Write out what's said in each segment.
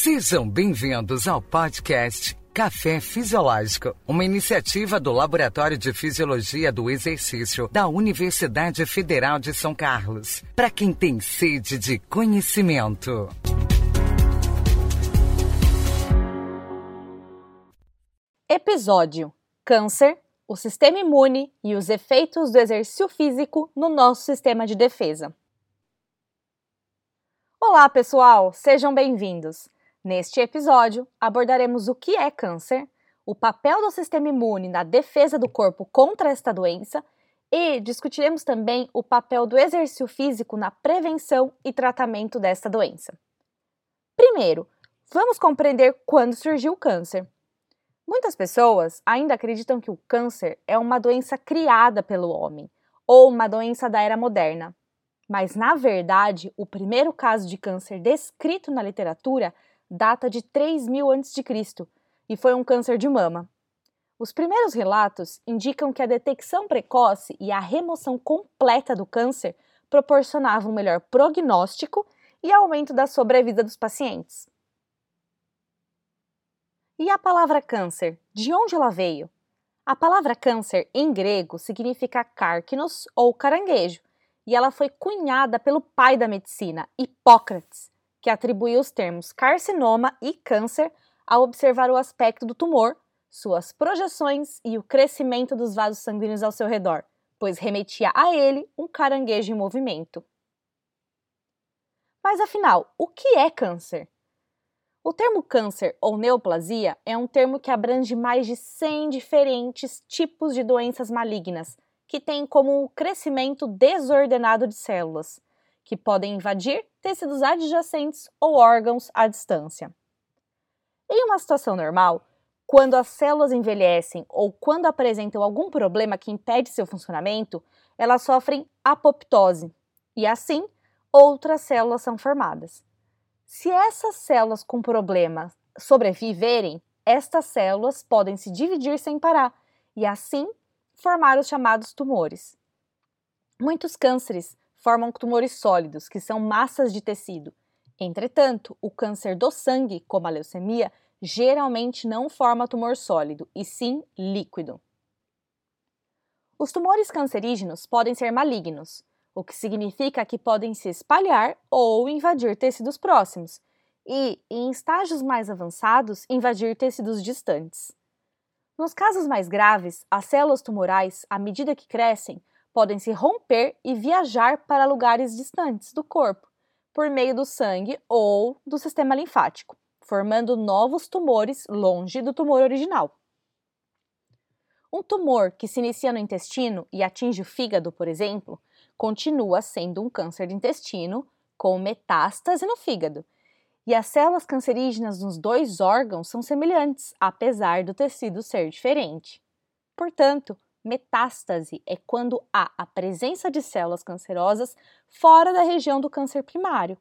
Sejam bem-vindos ao podcast Café Fisiológico, uma iniciativa do Laboratório de Fisiologia do Exercício da Universidade Federal de São Carlos, para quem tem sede de conhecimento. Episódio: Câncer, o sistema imune e os efeitos do exercício físico no nosso sistema de defesa. Olá, pessoal, sejam bem-vindos. Neste episódio, abordaremos o que é câncer, o papel do sistema imune na defesa do corpo contra esta doença e discutiremos também o papel do exercício físico na prevenção e tratamento desta doença. Primeiro, vamos compreender quando surgiu o câncer. Muitas pessoas ainda acreditam que o câncer é uma doença criada pelo homem ou uma doença da era moderna. Mas, na verdade, o primeiro caso de câncer descrito na literatura data de 3000 a.C. e foi um câncer de mama. Os primeiros relatos indicam que a detecção precoce e a remoção completa do câncer proporcionavam um melhor prognóstico e aumento da sobrevida dos pacientes. E a palavra câncer, de onde ela veio? A palavra câncer em grego significa cárquinos ou caranguejo, e ela foi cunhada pelo pai da medicina, Hipócrates, que atribuiu os termos carcinoma e câncer ao observar o aspecto do tumor, suas projeções e o crescimento dos vasos sanguíneos ao seu redor, pois remetia a ele um caranguejo em movimento. Mas afinal, o que é câncer? O termo câncer ou neoplasia é um termo que abrange mais de 100 diferentes tipos de doenças malignas, que têm como o crescimento desordenado de células, que podem invadir tecidos adjacentes ou órgãos à distância. Em uma situação normal, quando as células envelhecem ou quando apresentam algum problema que impede seu funcionamento, elas sofrem apoptose e assim outras células são formadas. Se essas células com problema sobreviverem, estas células podem se dividir sem parar e assim formar os chamados tumores. Muitos cânceres formam tumores sólidos, que são massas de tecido. Entretanto, o câncer do sangue, como a leucemia, geralmente não forma tumor sólido, e sim líquido. Os tumores cancerígenos podem ser malignos, o que significa que podem se espalhar ou invadir tecidos próximos, e, em estágios mais avançados, invadir tecidos distantes. Nos casos mais graves, as células tumorais, à medida que crescem, podem se romper e viajar para lugares distantes do corpo, por meio do sangue ou do sistema linfático, formando novos tumores longe do tumor original. Um tumor que se inicia no intestino e atinge o fígado, por exemplo, continua sendo um câncer de intestino com metástase no fígado. E as células cancerígenas nos dois órgãos são semelhantes, apesar do tecido ser diferente. Portanto, Metástase é quando há a presença de células cancerosas fora da região do câncer primário,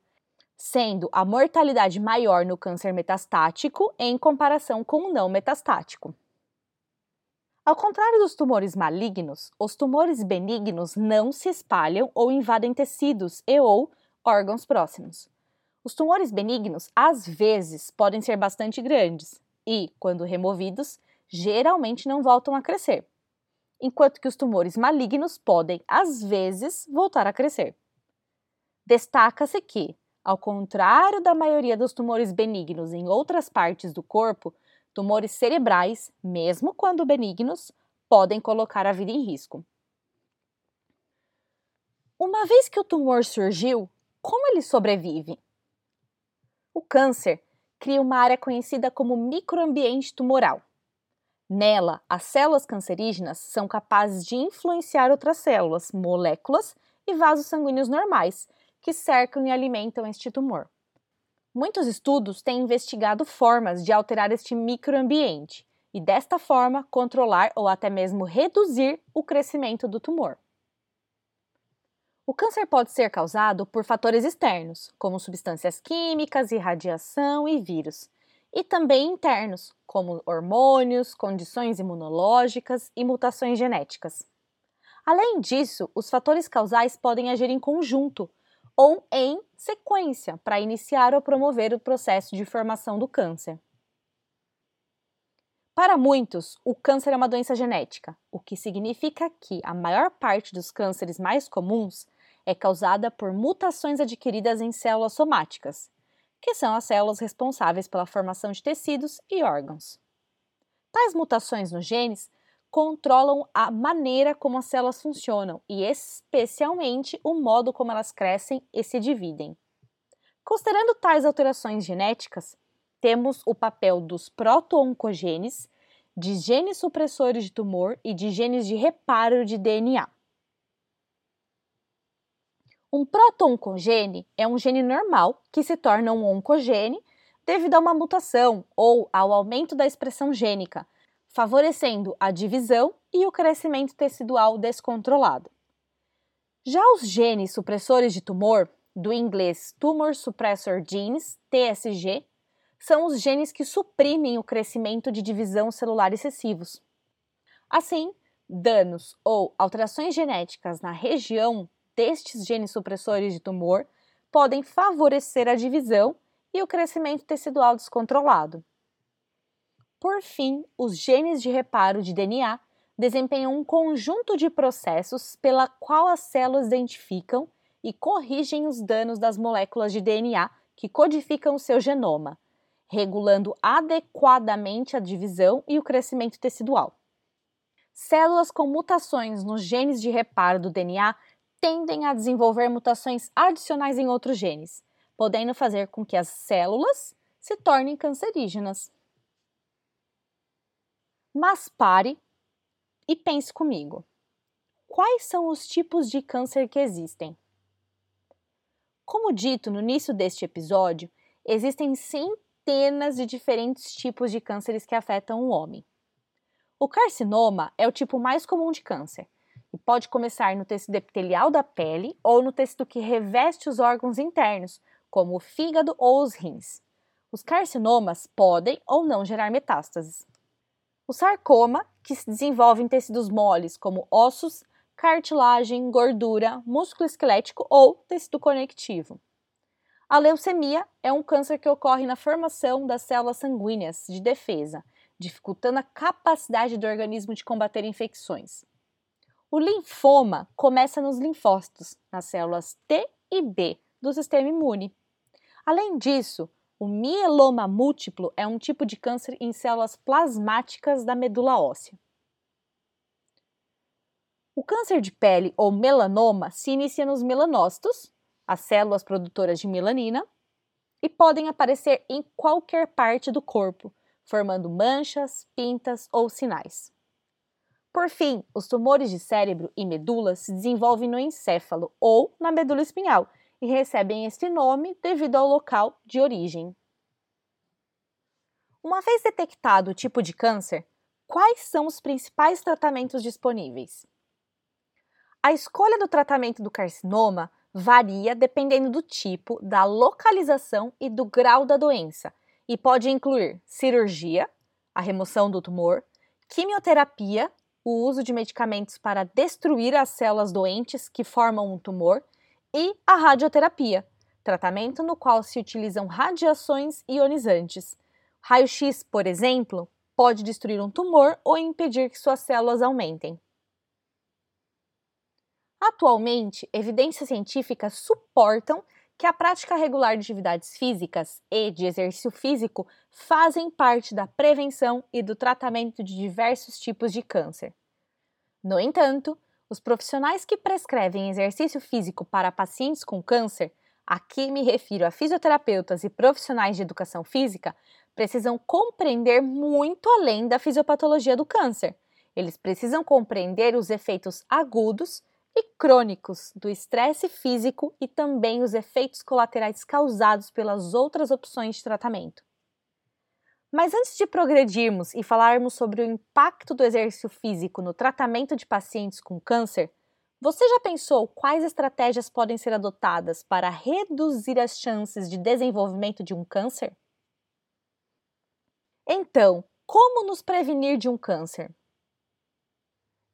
sendo a mortalidade maior no câncer metastático em comparação com o não metastático. Ao contrário dos tumores malignos, os tumores benignos não se espalham ou invadem tecidos e ou órgãos próximos. Os tumores benignos, às vezes, podem ser bastante grandes e, quando removidos, geralmente não voltam a crescer enquanto que os tumores malignos podem, às vezes, voltar a crescer. Destaca-se que, ao contrário da maioria dos tumores benignos em outras partes do corpo, tumores cerebrais, mesmo quando benignos, podem colocar a vida em risco. Uma vez que o tumor surgiu, como ele sobrevive? O câncer cria uma área conhecida como microambiente tumoral. Nela, as células cancerígenas são capazes de influenciar outras células, moléculas e vasos sanguíneos normais, que cercam e alimentam este tumor. Muitos estudos têm investigado formas de alterar este microambiente e, desta forma, controlar ou até mesmo reduzir o crescimento do tumor. O câncer pode ser causado por fatores externos, como substâncias químicas, irradiação e vírus, e também internos, como hormônios, condições imunológicas e mutações genéticas. Além disso, os fatores causais podem agir em conjunto, ou em sequência para iniciar ou promover o processo de formação do câncer. Para muitos, o câncer é uma doença genética, o que significa que a maior parte dos cânceres mais comuns é causada por mutações adquiridas em células somáticas, que são as células responsáveis pela formação de tecidos e órgãos. Tais mutações nos genes controlam a maneira como as células funcionam e, especialmente, o modo como elas crescem e se dividem. Considerando tais alterações genéticas, temos o papel dos proto-oncogenes, de genes supressores de tumor e de genes de reparo de DNA. Um proto-oncogene é um gene normal que se torna um oncogene devido a uma mutação ou ao aumento da expressão gênica, favorecendo a divisão e o crescimento tecidual descontrolado. Já os genes supressores de tumor, do inglês Tumor Suppressor Genes, TSG, são os genes que suprimem o crescimento de divisão celular excessivos. Assim, danos ou alterações genéticas na região destes genes supressores de tumor podem favorecer a divisão e o crescimento tecidual descontrolado. Por fim, os genes de reparo de DNA desempenham um conjunto de processos pela qual as células identificam e corrigem os danos das moléculas de DNA que codificam seu genoma, regulando adequadamente a divisão e o crescimento tecidual. Células com mutações nos genes de reparo do DNA tendem a desenvolver mutações adicionais em outros genes, podendo fazer com que as células se tornem cancerígenas. Mas pare e pense comigo. Quais são os tipos de câncer que existem? Como dito no início deste episódio, existem centenas de diferentes tipos de cânceres que afetam o homem. O carcinoma é o tipo mais comum de câncer pode começar no tecido epitelial da pele ou no tecido que reveste os órgãos internos, como o fígado ou os rins. Os carcinomas podem ou não gerar metástases. O sarcoma, que se desenvolve em tecidos moles como ossos, cartilagem, gordura, músculo esquelético ou tecido conectivo. A leucemia é um câncer que ocorre na formação das células sanguíneas de defesa, dificultando a capacidade do organismo de combater infecções. O linfoma começa nos linfócitos, nas células T e B do sistema imune. Além disso, o mieloma múltiplo é um tipo de câncer em células plasmáticas da medula óssea. O câncer de pele ou melanoma se inicia nos melanócitos, as células produtoras de melanina, e podem aparecer em qualquer parte do corpo, formando manchas, pintas ou sinais. Por fim, os tumores de cérebro e medula se desenvolvem no encéfalo ou na medula espinhal e recebem este nome devido ao local de origem. Uma vez detectado o tipo de câncer, quais são os principais tratamentos disponíveis? A escolha do tratamento do carcinoma varia dependendo do tipo, da localização e do grau da doença e pode incluir cirurgia, a remoção do tumor, quimioterapia o uso de medicamentos para destruir as células doentes que formam um tumor e a radioterapia, tratamento no qual se utilizam radiações ionizantes. Raio-X, por exemplo, pode destruir um tumor ou impedir que suas células aumentem. Atualmente, evidências científicas suportam que a prática regular de atividades físicas e de exercício físico fazem parte da prevenção e do tratamento de diversos tipos de câncer. No entanto, os profissionais que prescrevem exercício físico para pacientes com câncer, aqui me refiro a fisioterapeutas e profissionais de educação física, precisam compreender muito além da fisiopatologia do câncer. Eles precisam compreender os efeitos agudos e crônicos do estresse físico e também os efeitos colaterais causados pelas outras opções de tratamento. Mas antes de progredirmos e falarmos sobre o impacto do exercício físico no tratamento de pacientes com câncer, você já pensou quais estratégias podem ser adotadas para reduzir as chances de desenvolvimento de um câncer? Então, como nos prevenir de um câncer?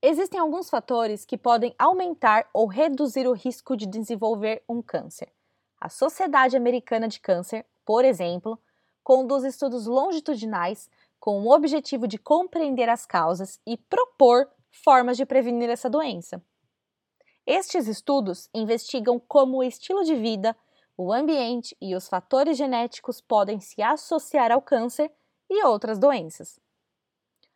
Existem alguns fatores que podem aumentar ou reduzir o risco de desenvolver um câncer. A Sociedade Americana de Câncer, por exemplo, conduz estudos longitudinais com o objetivo de compreender as causas e propor formas de prevenir essa doença. Estes estudos investigam como o estilo de vida, o ambiente e os fatores genéticos podem se associar ao câncer e outras doenças.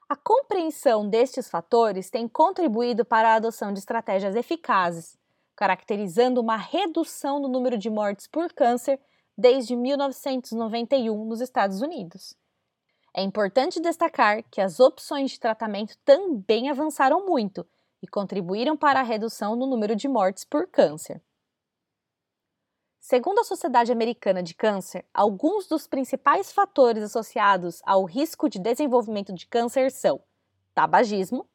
A compreensão destes fatores tem contribuído para a adoção de estratégias eficazes, caracterizando uma redução no número de mortes por câncer desde 1991 nos Estados Unidos. É importante destacar que as opções de tratamento também avançaram muito e contribuíram para a redução no número de mortes por câncer. Segundo a Sociedade Americana de Câncer, alguns dos principais fatores associados ao risco de desenvolvimento de câncer são tabagismo,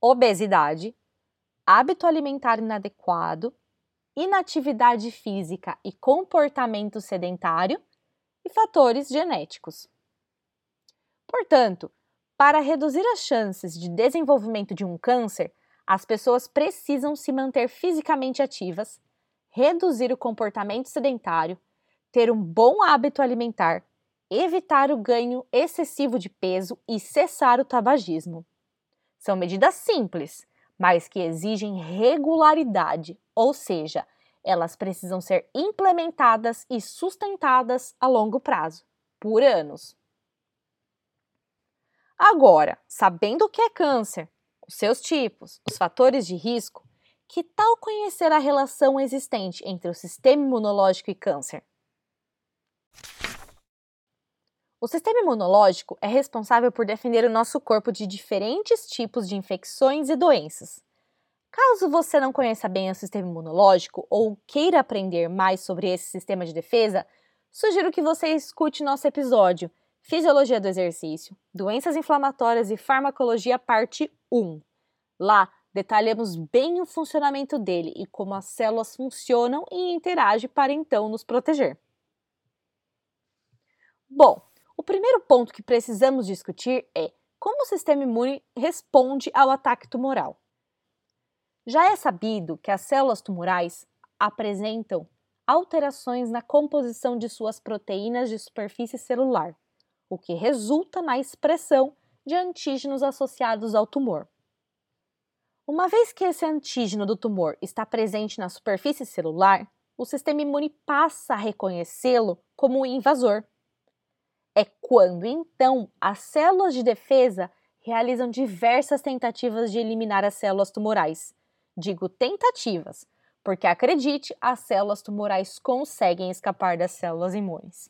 obesidade, hábito alimentar inadequado, inatividade física e comportamento sedentário e fatores genéticos. Portanto, para reduzir as chances de desenvolvimento de um câncer, as pessoas precisam se manter fisicamente ativas, reduzir o comportamento sedentário, ter um bom hábito alimentar, evitar o ganho excessivo de peso e cessar o tabagismo. São medidas simples, mas que exigem regularidade, ou seja, elas precisam ser implementadas e sustentadas a longo prazo, por anos. Agora, sabendo o que é câncer, os seus tipos, os fatores de risco, que tal conhecer a relação existente entre o sistema imunológico e câncer? O sistema imunológico é responsável por defender o nosso corpo de diferentes tipos de infecções e doenças. Caso você não conheça bem o sistema imunológico ou queira aprender mais sobre esse sistema de defesa, sugiro que você escute nosso episódio Fisiologia do exercício, doenças inflamatórias e farmacologia, parte 1. Lá detalhamos bem o funcionamento dele e como as células funcionam e interagem para então nos proteger. Bom, o primeiro ponto que precisamos discutir é como o sistema imune responde ao ataque tumoral. Já é sabido que as células tumorais apresentam alterações na composição de suas proteínas de superfície celular, o que resulta na expressão de antígenos associados ao tumor. Uma vez que esse antígeno do tumor está presente na superfície celular, o sistema imune passa a reconhecê-lo como um invasor. É quando então as células de defesa realizam diversas tentativas de eliminar as células tumorais. Digo tentativas, porque acredite, as células tumorais conseguem escapar das células imunes.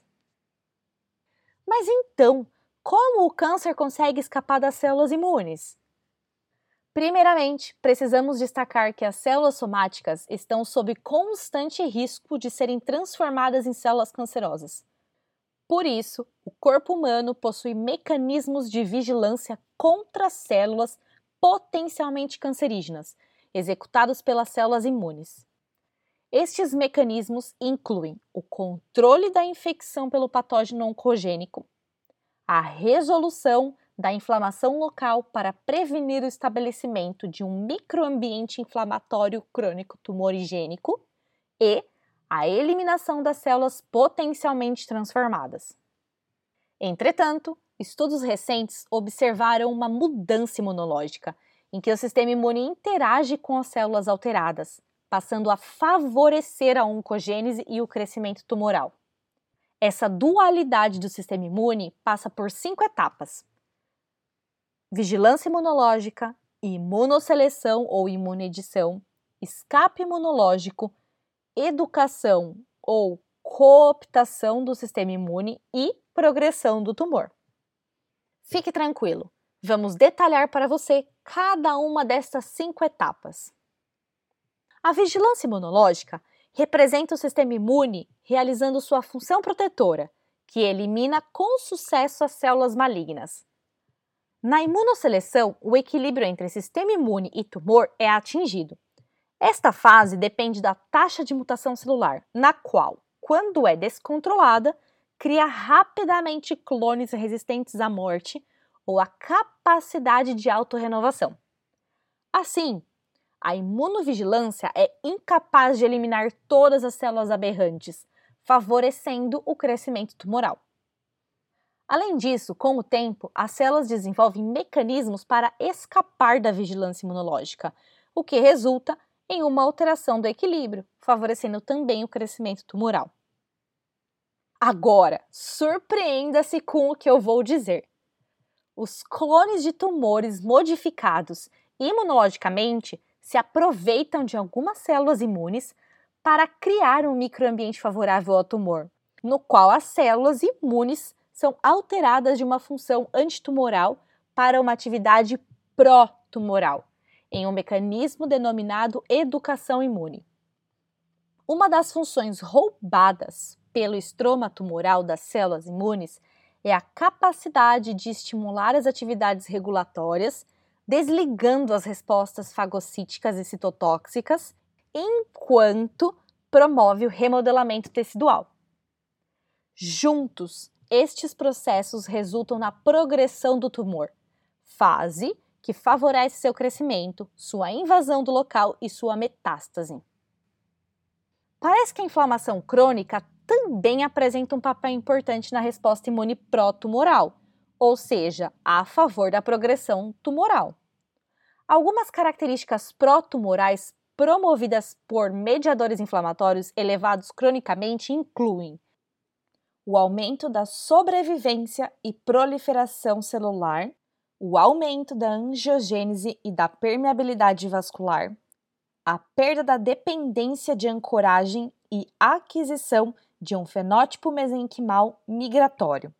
Mas então, como o câncer consegue escapar das células imunes? Primeiramente, precisamos destacar que as células somáticas estão sob constante risco de serem transformadas em células cancerosas. Por isso, o corpo humano possui mecanismos de vigilância contra células potencialmente cancerígenas, executados pelas células imunes. Estes mecanismos incluem o controle da infecção pelo patógeno oncogênico, a resolução da inflamação local para prevenir o estabelecimento de um microambiente inflamatório crônico tumorigênico e a eliminação das células potencialmente transformadas. Entretanto, estudos recentes observaram uma mudança imunológica em que o sistema imune interage com as células alteradas, passando a favorecer a oncogênese e o crescimento tumoral. Essa dualidade do sistema imune passa por cinco etapas: vigilância imunológica, imunosseleção ou imunedição, escape imunológico, educação ou cooptação do sistema imune e progressão do tumor. Fique tranquilo, vamos detalhar para você cada uma destas cinco etapas. A vigilância imunológica representa o sistema imune realizando sua função protetora, que elimina com sucesso as células malignas. Na imunosseleção, o equilíbrio entre sistema imune e tumor é atingido. Esta fase depende da taxa de mutação celular, na qual, quando é descontrolada, cria rapidamente clones resistentes à morte ou a capacidade de autorrenovação. Assim, A imunovigilância é incapaz de eliminar todas as células aberrantes, favorecendo o crescimento tumoral. Além disso, com o tempo, as células desenvolvem mecanismos para escapar da vigilância imunológica, o que resulta em uma alteração do equilíbrio, favorecendo também o crescimento tumoral. Agora, surpreenda-se com o que eu vou dizer. Os clones de tumores modificados imunologicamente se aproveitam de algumas células imunes para criar um microambiente favorável ao tumor, no qual as células imunes são alteradas de uma função antitumoral para uma atividade pró-tumoral, em um mecanismo denominado educação imune. Uma das funções roubadas pelo estroma tumoral das células imunes é a capacidade de estimular as atividades regulatórias, desligando as respostas fagocíticas e citotóxicas, enquanto promove o remodelamento tecidual. Juntos, estes processos resultam na progressão do tumor, fase que favorece seu crescimento, sua invasão do local e sua metástase. Parece que a inflamação crônica também apresenta um papel importante na resposta imune pró-tumoral, ou seja, a favor da progressão tumoral. Algumas características pró-tumorais promovidas por mediadores inflamatórios elevados cronicamente incluem o aumento da sobrevivência e proliferação celular, o aumento da angiogênese e da permeabilidade vascular, a perda da dependência de ancoragem e aquisição de um fenótipo mesenquimal migratório.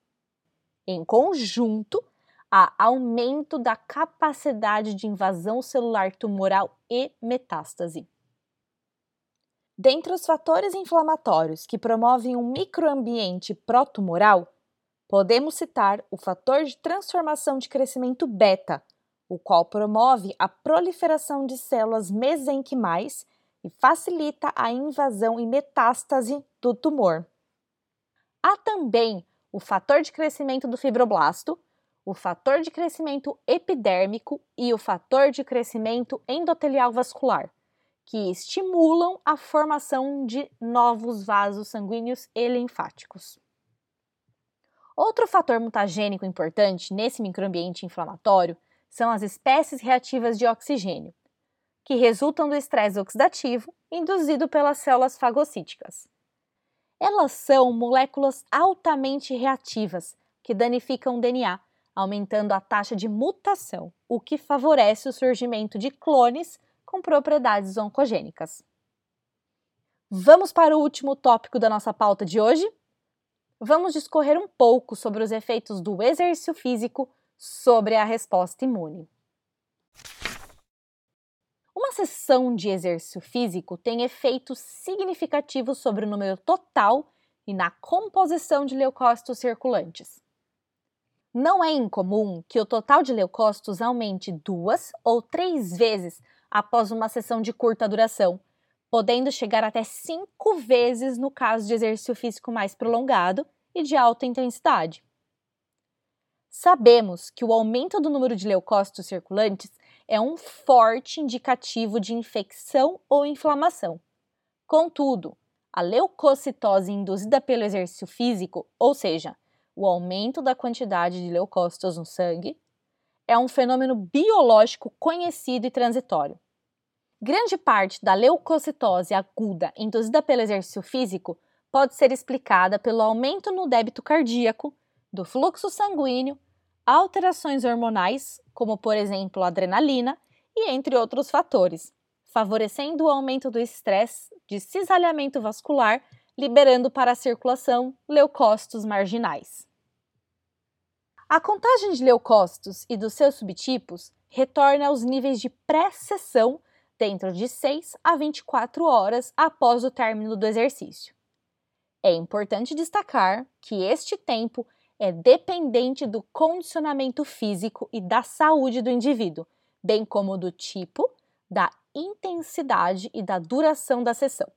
Em conjunto, há aumento da capacidade de invasão celular tumoral e metástase. Dentre os fatores inflamatórios que promovem um microambiente pró-tumoral, podemos citar o fator de transformação de crescimento beta, o qual promove a proliferação de células mesenquimais e facilita a invasão e metástase do tumor. Há também o fator de crescimento do fibroblasto, o fator de crescimento epidérmico e o fator de crescimento endotelial vascular que estimulam a formação de novos vasos sanguíneos e linfáticos. Outro fator mutagênico importante nesse microambiente inflamatório são as espécies reativas de oxigênio, que resultam do estresse oxidativo induzido pelas células fagocíticas. Elas são moléculas altamente reativas que danificam o DNA, aumentando a taxa de mutação, o que favorece o surgimento de clones com propriedades oncogênicas. Vamos para o último tópico da nossa pauta de hoje? Vamos discorrer um pouco sobre os efeitos do exercício físico sobre a resposta imune. Uma sessão de exercício físico tem efeitos significativos sobre o número total e na composição de leucócitos circulantes. Não é incomum que o total de leucócitos aumente duas ou três vezes após uma sessão de curta duração, podendo chegar até cinco vezes no caso de exercício físico mais prolongado e de alta intensidade. Sabemos que o aumento do número de leucócitos circulantes é um forte indicativo de infecção ou inflamação. Contudo, a leucocitose induzida pelo exercício físico, ou seja, o aumento da quantidade de leucócitos no sangue, é um fenômeno biológico conhecido e transitório. Grande parte da leucocitose aguda induzida pelo exercício físico pode ser explicada pelo aumento no débito cardíaco, do fluxo sanguíneo, alterações hormonais, como por exemplo adrenalina, e entre outros fatores, favorecendo o aumento do estresse de cisalhamento vascular, liberando para a circulação leucócitos marginais. A contagem de leucócitos e dos seus subtipos retorna aos níveis de pré-sessão dentro de 6 a 24 horas após o término do exercício. É importante destacar que este tempo é dependente do condicionamento físico e da saúde do indivíduo, bem como do tipo, da intensidade e da duração da sessão.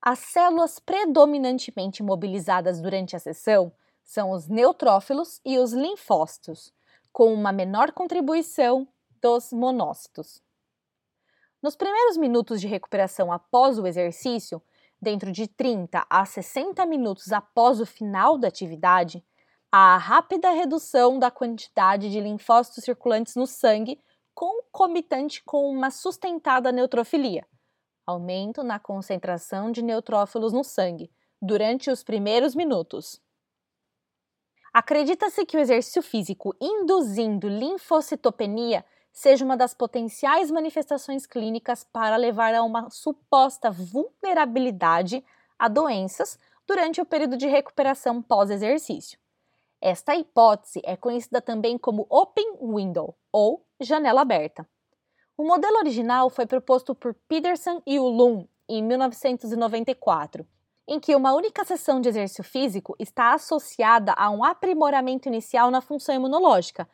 As células predominantemente mobilizadas durante a sessão são os neutrófilos e os linfócitos, com uma menor contribuição dos monócitos. Nos primeiros minutos de recuperação após o exercício, dentro de 30 a 60 minutos após o final da atividade, a rápida redução da quantidade de linfócitos circulantes no sangue, concomitante com uma sustentada neutrofilia, aumento na concentração de neutrófilos no sangue durante os primeiros minutos. Acredita-se que o exercício físico induzindo linfocitopenia seja uma das potenciais manifestações clínicas para levar a uma suposta vulnerabilidade a doenças durante o período de recuperação pós-exercício. Esta hipótese é conhecida também como Open Window ou janela aberta. O modelo original foi proposto por Peterson e Ulum em 1994 em que uma única sessão de exercício físico está associada a um aprimoramento inicial na função imunológica,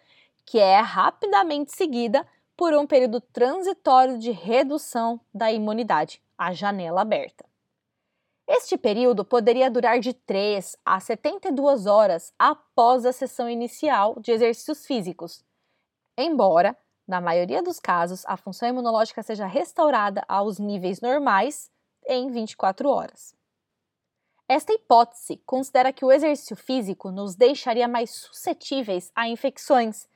que é rapidamente seguida por um período transitório de redução da imunidade, a janela aberta. Este período poderia durar de 3 a 72 horas após a sessão inicial de exercícios físicos, embora, na maioria dos casos, a função imunológica seja restaurada aos níveis normais em 24 horas. Esta hipótese considera que o exercício físico nos deixaria mais suscetíveis a infecções,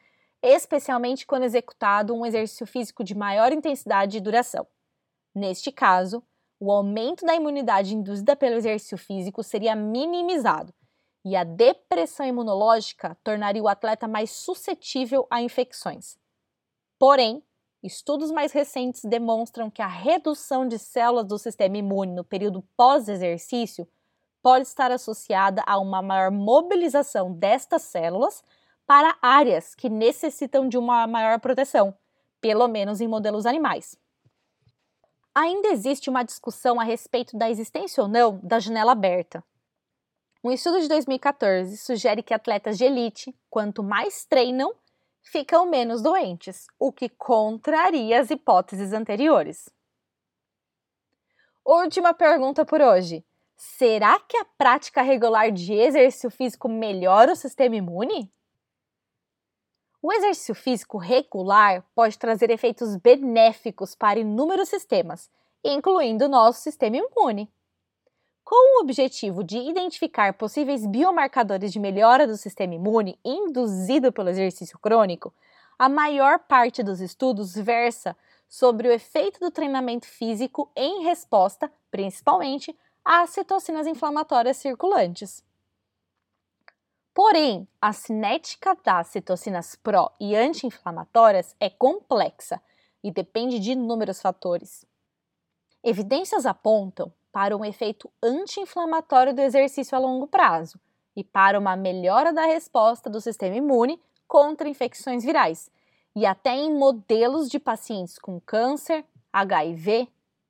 especialmente quando executado um exercício físico de maior intensidade e duração. Neste caso, o aumento da imunidade induzida pelo exercício físico seria minimizado e a depressão imunológica tornaria o atleta mais suscetível a infecções. Porém, estudos mais recentes demonstram que a redução de células do sistema imune no período pós-exercício pode estar associada a uma maior mobilização destas células para áreas que necessitam de uma maior proteção, pelo menos em modelos animais. Ainda existe uma discussão a respeito da existência ou não da janela aberta. Um estudo de 2014 sugere que atletas de elite, quanto mais treinam, ficam menos doentes, o que contraria as hipóteses anteriores. Última pergunta por hoje. Será que a prática regular de exercício físico melhora o sistema imune? O exercício físico regular pode trazer efeitos benéficos para inúmeros sistemas, incluindo o nosso sistema imune. Com o objetivo de identificar possíveis biomarcadores de melhora do sistema imune induzido pelo exercício crônico, a maior parte dos estudos versa sobre o efeito do treinamento físico em resposta, principalmente, às citocinas inflamatórias circulantes. Porém, a cinética das citocinas pró e anti-inflamatórias é complexa e depende de inúmeros fatores. Evidências apontam para um efeito anti-inflamatório do exercício a longo prazo e para uma melhora da resposta do sistema imune contra infecções virais, e até em modelos de pacientes com câncer, HIV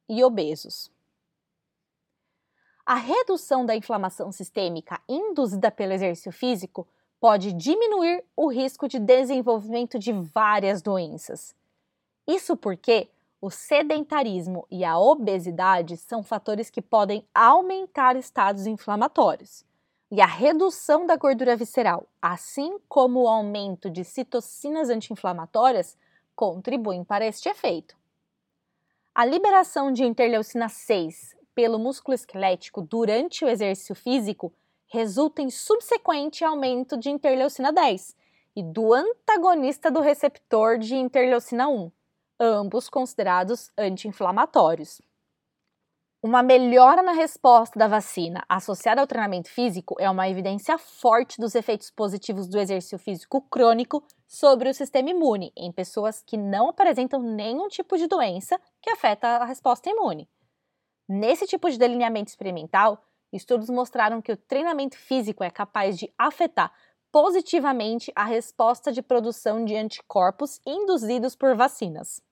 e obesos. A redução da inflamação sistêmica induzida pelo exercício físico pode diminuir o risco de desenvolvimento de várias doenças. Isso porque o sedentarismo e a obesidade são fatores que podem aumentar estados inflamatórios. E a redução da gordura visceral, assim como o aumento de citocinas anti-inflamatórias, contribuem para este efeito. A liberação de interleucina 6, pelo músculo esquelético durante o exercício físico resulta em subsequente aumento de interleucina 10 e do antagonista do receptor de interleucina 1, ambos considerados anti-inflamatórios. Uma melhora na resposta da vacina associada ao treinamento físico é uma evidência forte dos efeitos positivos do exercício físico crônico sobre o sistema imune em pessoas que não apresentam nenhum tipo de doença que afeta a resposta imune. Nesse tipo de delineamento experimental, estudos mostraram que o treinamento físico é capaz de afetar positivamente a resposta de produção de anticorpos induzidos por vacinas.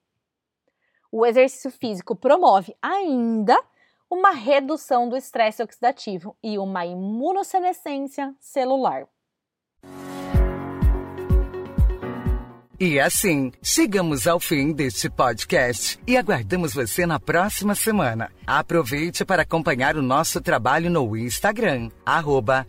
O exercício físico promove ainda uma redução do estresse oxidativo e uma imunossenescência celular. E assim, chegamos ao fim deste podcast e aguardamos você na próxima semana. Aproveite para acompanhar o nosso trabalho no Instagram, arroba